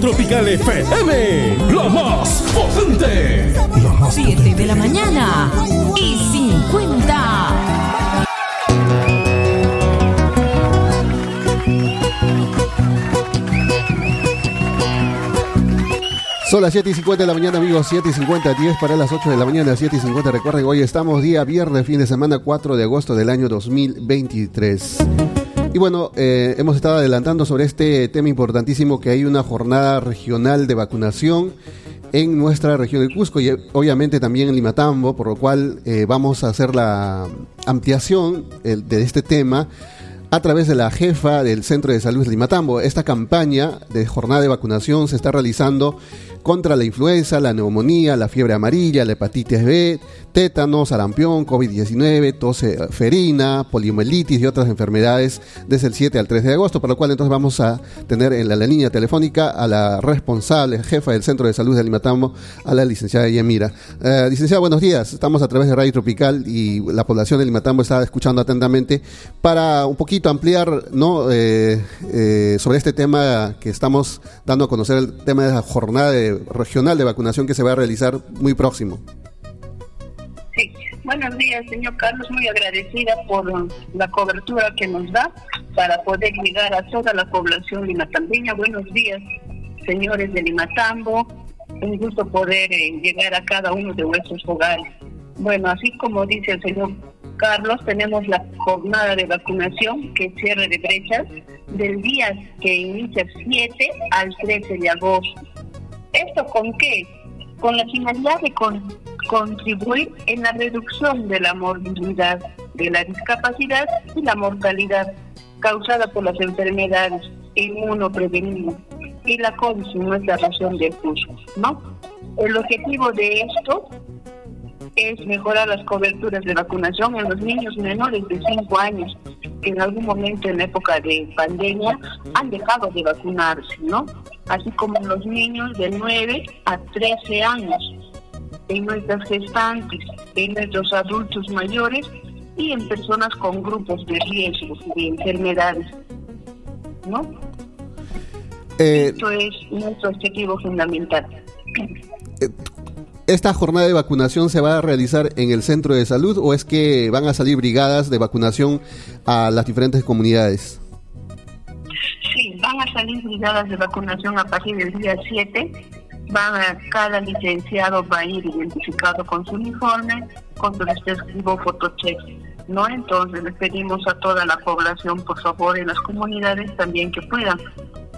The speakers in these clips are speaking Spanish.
Tropical FM, la más potente. La más 7 de la mañana y 50. Son las 7 y 50 de la mañana, amigos. 7 y 50, 10 para las 8 de la mañana, 7 y 50. Recuerden, hoy estamos día viernes, fin de semana 4 de agosto del año 2023. Y bueno, eh, hemos estado adelantando sobre este tema importantísimo que hay una jornada regional de vacunación en nuestra región de Cusco y obviamente también en Limatambo, por lo cual eh, vamos a hacer la ampliación de este tema a través de la jefa del Centro de Salud de Limatambo. Esta campaña de jornada de vacunación se está realizando contra la influenza, la neumonía, la fiebre amarilla, la hepatitis B, tétanos, sarampión, COVID-19, tos ferina, poliomielitis y otras enfermedades desde el 7 al 3 de agosto, por lo cual entonces vamos a tener en la, línea telefónica a la responsable, jefa del Centro de Salud de Limatambo, a la licenciada Yamira. Eh, licenciada, buenos días. Estamos a través de Radio Tropical y la población de Limatambo está escuchando atentamente para un poquito ampliar ¿no? Eh, eh, sobre este tema que estamos dando a conocer, el tema de la jornada de regional de vacunación que se va a realizar muy próximo. Sí, buenos días, señor Carlos. Muy agradecida por la cobertura que nos da para poder llegar a toda la población limatambeña. Buenos días, señores de Limatambo. Un gusto poder eh, llegar a cada uno de vuestros hogares. Bueno, así como dice el señor Carlos, tenemos la jornada de vacunación que cierre de brechas del día que inicia 7 al 13 de agosto ¿Esto con qué? Con la finalidad de contribuir en la reducción de la morbilidad, de la discapacidad y la mortalidad causada por las enfermedades inmunoprevenidas y la COVID en nuestra región del Cusco, ¿no? El objetivo de esto es mejorar las coberturas de vacunación en los niños menores de 5 años que en algún momento en época de pandemia han dejado de vacunarse, ¿no? Así como en los niños de 9 a 13 años, en nuestras gestantes, en nuestros adultos mayores y en personas con grupos de riesgo de enfermedades, ¿no? Eh, Esto es nuestro objetivo fundamental. ¿Esta jornada de vacunación se va a realizar en el centro de salud o es que van a salir brigadas de vacunación a las diferentes comunidades? Sí, van a salir brigadas de vacunación a partir del día 7. Van a, cada licenciado va a ir identificado con su uniforme, con su respectivo fotocheck. ¿no? Entonces les pedimos a toda la población, por favor, en las comunidades también que puedan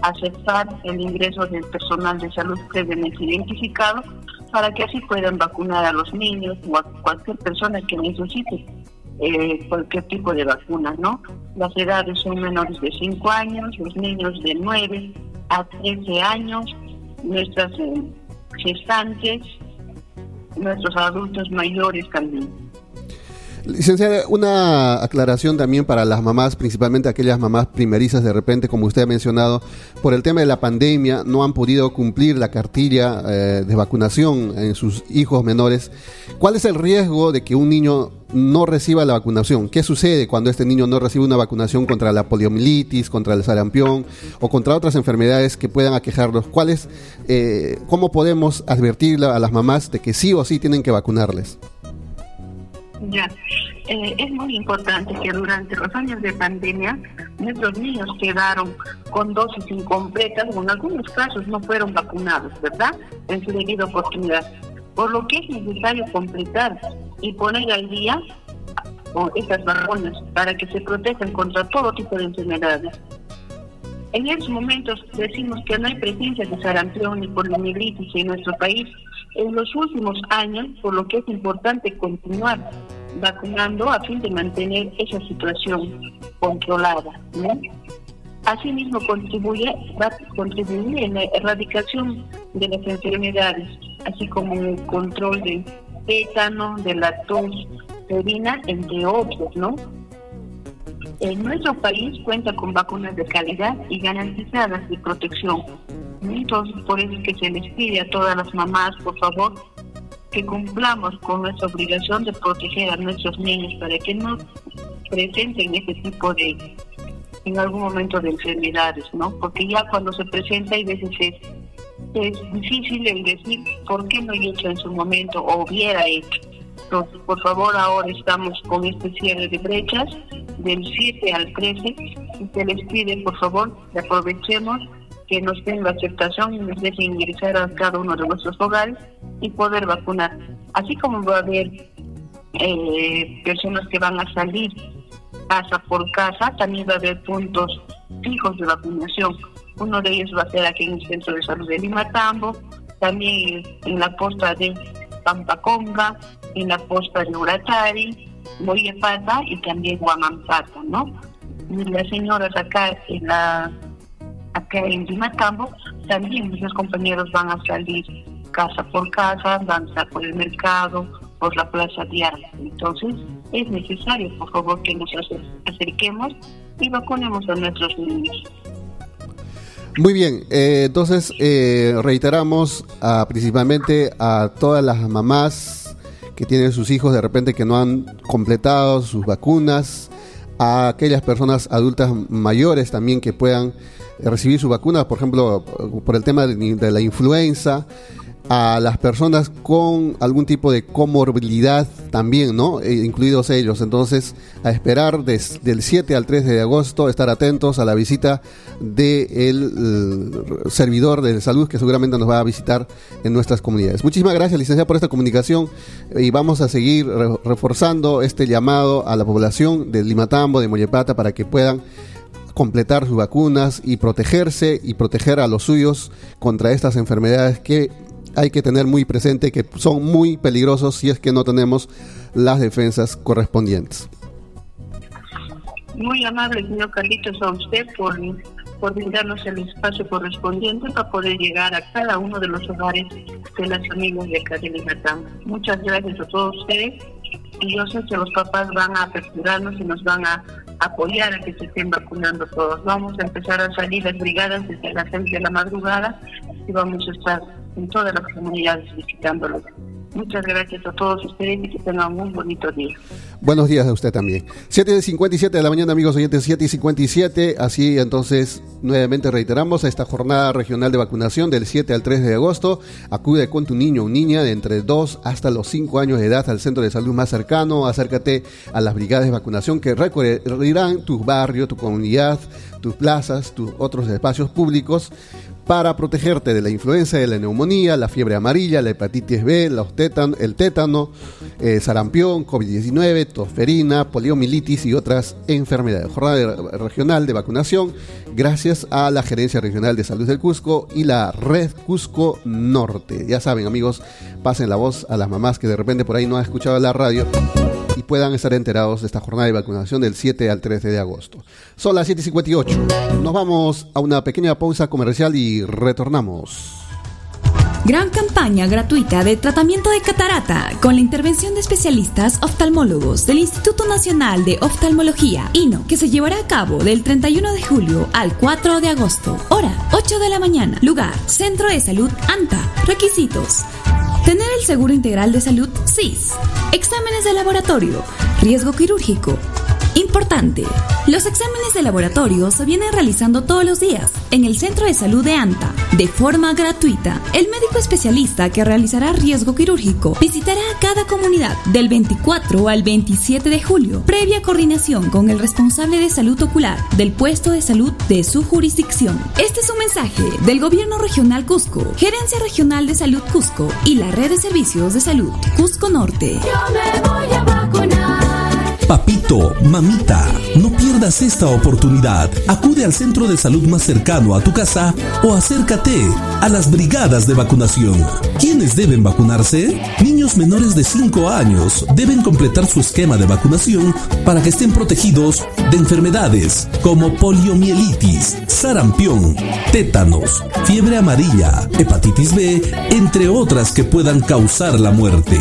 aceptar el ingreso del personal de salud previamente identificado para que así puedan vacunar a los niños o a cualquier persona que necesite eh, cualquier tipo de vacuna, ¿no? Las edades son menores de 5 años, los niños de 9 a 13 años, nuestras eh, gestantes, nuestros adultos mayores también. Licenciada, una aclaración también para las mamás, principalmente aquellas mamás primerizas de repente, como usted ha mencionado, por el tema de la pandemia, no han podido cumplir la cartilla eh, de vacunación en sus hijos menores. ¿Cuál es el riesgo de que un niño no reciba la vacunación? ¿Qué sucede cuando este niño no recibe una vacunación contra la poliomielitis, contra el sarampión o contra otras enfermedades que puedan aquejarlos? ¿Cuál eh, ¿Cómo podemos advertirle a las mamás de que sí o sí tienen que vacunarles? Ya, eh, es muy importante que durante los años de pandemia nuestros niños quedaron con dosis incompletas o en algunos casos no fueron vacunados, ¿verdad? En su debida oportunidad. Por lo que es necesario completar y poner al día estas vacunas para que se protejan contra todo tipo de enfermedades. En estos momentos decimos que no hay presencia de sarampión ni poliomielitis en nuestro país en los últimos años, por lo que es importante continuar vacunando a fin de mantener esa situación controlada. Asimismo, contribuye, va a contribuir en la erradicación de las enfermedades, así como el control del tétano, de la tos, serina, entre otros, ¿no? En nuestro país cuenta con vacunas de calidad y garantizadas de protección. Entonces, por eso es que se les pide a todas las mamás, por favor, que cumplamos con nuestra obligación de proteger a nuestros niños para que no presenten ese tipo de, en algún momento de enfermedades, ¿no? Porque ya cuando se presenta hay veces es es difícil el decir por qué no he hecho en su momento o hubiera hecho. Entonces, por favor, ahora estamos con este cierre de brechas del 7 al 13 y se les pide, por favor, que aprovechemos que nos den la aceptación y nos dejen ingresar a cada uno de nuestros hogares y poder vacunar. Así como va a haber eh, personas que van a salir casa por casa, también va a haber puntos fijos de vacunación. Uno de ellos va a ser aquí en el Centro de Salud de Limatambo, también en la posta de Pampaconga, en la posta de Uratari, Moyepata y también Guamampata, ¿no? Y las señoras acá en la acá en Limatambo, también nuestros compañeros van a salir casa por casa, van a estar por el mercado, por la plaza diaria. Entonces, es necesario, por favor, que nos acerquemos y vacunemos a nuestros niños. Muy bien, eh, entonces eh, reiteramos a, principalmente a todas las mamás que tienen sus hijos de repente que no han completado sus vacunas, a aquellas personas adultas mayores también que puedan recibir su vacuna, por ejemplo, por el tema de la influenza, a las personas con algún tipo de comorbilidad también, ¿no? Eh, incluidos ellos. Entonces, a esperar del 7 al 13 de agosto, estar atentos a la visita del servidor de salud que seguramente nos va a visitar en nuestras comunidades. Muchísimas gracias, licenciada, por esta comunicación y vamos a seguir reforzando este llamado a la población de Limatambo, de Moyepata, para que puedan completar sus vacunas y protegerse y proteger a los suyos contra estas enfermedades que hay que tener muy presente que son muy peligrosos si es que no tenemos las defensas correspondientes. Muy amable, señor Carlitos, a usted por, por brindarnos el espacio correspondiente para poder llegar a cada uno de los hogares de las familias de de Muchas gracias a todos ustedes y yo sé que los papás van a aperturarnos y nos van a apoyar a que se estén vacunando todos. Vamos a empezar a salir las brigadas desde las 6 de la madrugada y vamos a estar en todas las comunidades visitándolos. Muchas gracias a todos ustedes y que tengan un bonito día. Buenos días a usted también. 7.57 de la mañana, amigos oyentes, 7.57. Así entonces, nuevamente reiteramos esta jornada regional de vacunación del 7 al 3 de agosto. Acude con tu niño o niña de entre 2 hasta los 5 años de edad al centro de salud más cercano. Acércate a las brigadas de vacunación que recorrerán tu barrio, tu comunidad, tus plazas, tus otros espacios públicos para protegerte de la influenza, de la neumonía, la fiebre amarilla, la hepatitis B, el tétano, eh, sarampión, COVID-19, tosferina, poliomielitis y otras enfermedades. Jornada regional de vacunación gracias a la Gerencia Regional de Salud del Cusco y la Red Cusco Norte. Ya saben amigos, pasen la voz a las mamás que de repente por ahí no han escuchado la radio y puedan estar enterados de esta jornada de vacunación del 7 al 13 de agosto. Son las 7.58. Nos vamos a una pequeña pausa comercial y retornamos. Gran campaña gratuita de tratamiento de catarata con la intervención de especialistas oftalmólogos del Instituto Nacional de Oftalmología, INO, que se llevará a cabo del 31 de julio al 4 de agosto. Hora 8 de la mañana. Lugar Centro de Salud ANTA. Requisitos. Tener el seguro integral de salud SIS. Exámenes de laboratorio. Riesgo quirúrgico Importante, los exámenes de laboratorio se vienen realizando todos los días en el Centro de Salud de ANTA, de forma gratuita. El médico especialista que realizará riesgo quirúrgico visitará cada comunidad del 24 al 27 de julio, previa coordinación con el responsable de salud ocular del puesto de salud de su jurisdicción. Este es un mensaje del Gobierno Regional Cusco, Gerencia Regional de Salud Cusco y la Red de Servicios de Salud Cusco Norte. Yo me a. Papito, mamita, no pierdas esta oportunidad. Acude al centro de salud más cercano a tu casa o acércate a las brigadas de vacunación. ¿Quiénes deben vacunarse? Niños menores de 5 años deben completar su esquema de vacunación para que estén protegidos de enfermedades como poliomielitis, sarampión, tétanos, fiebre amarilla, hepatitis B, entre otras que puedan causar la muerte.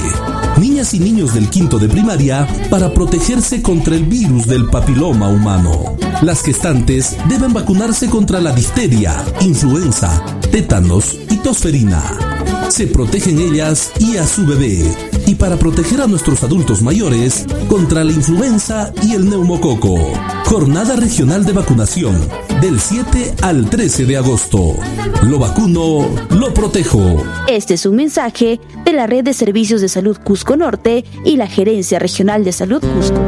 Niñas y niños del quinto de primaria para protegerse contra el virus del papiloma humano. Las gestantes deben vacunarse contra la difteria, influenza, tétanos y tosferina. Se protegen ellas y a su bebé. y para proteger a nuestros adultos mayores contra la influenza y el neumococo. Jornada regional de vacunación del 7 al 13 de agosto. Lo vacuno, lo protejo. Este es un mensaje de la Red de Servicios de Salud Cusco Norte y la Gerencia Regional de Salud Cusco.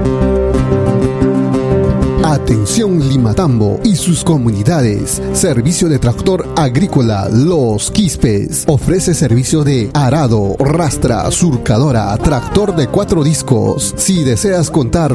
Atención Limatambo y sus comunidades. Servicio de tractor agrícola Los Quispes. Ofrece servicio de arado, rastra, surcadora, tractor de cuatro discos. Si deseas contar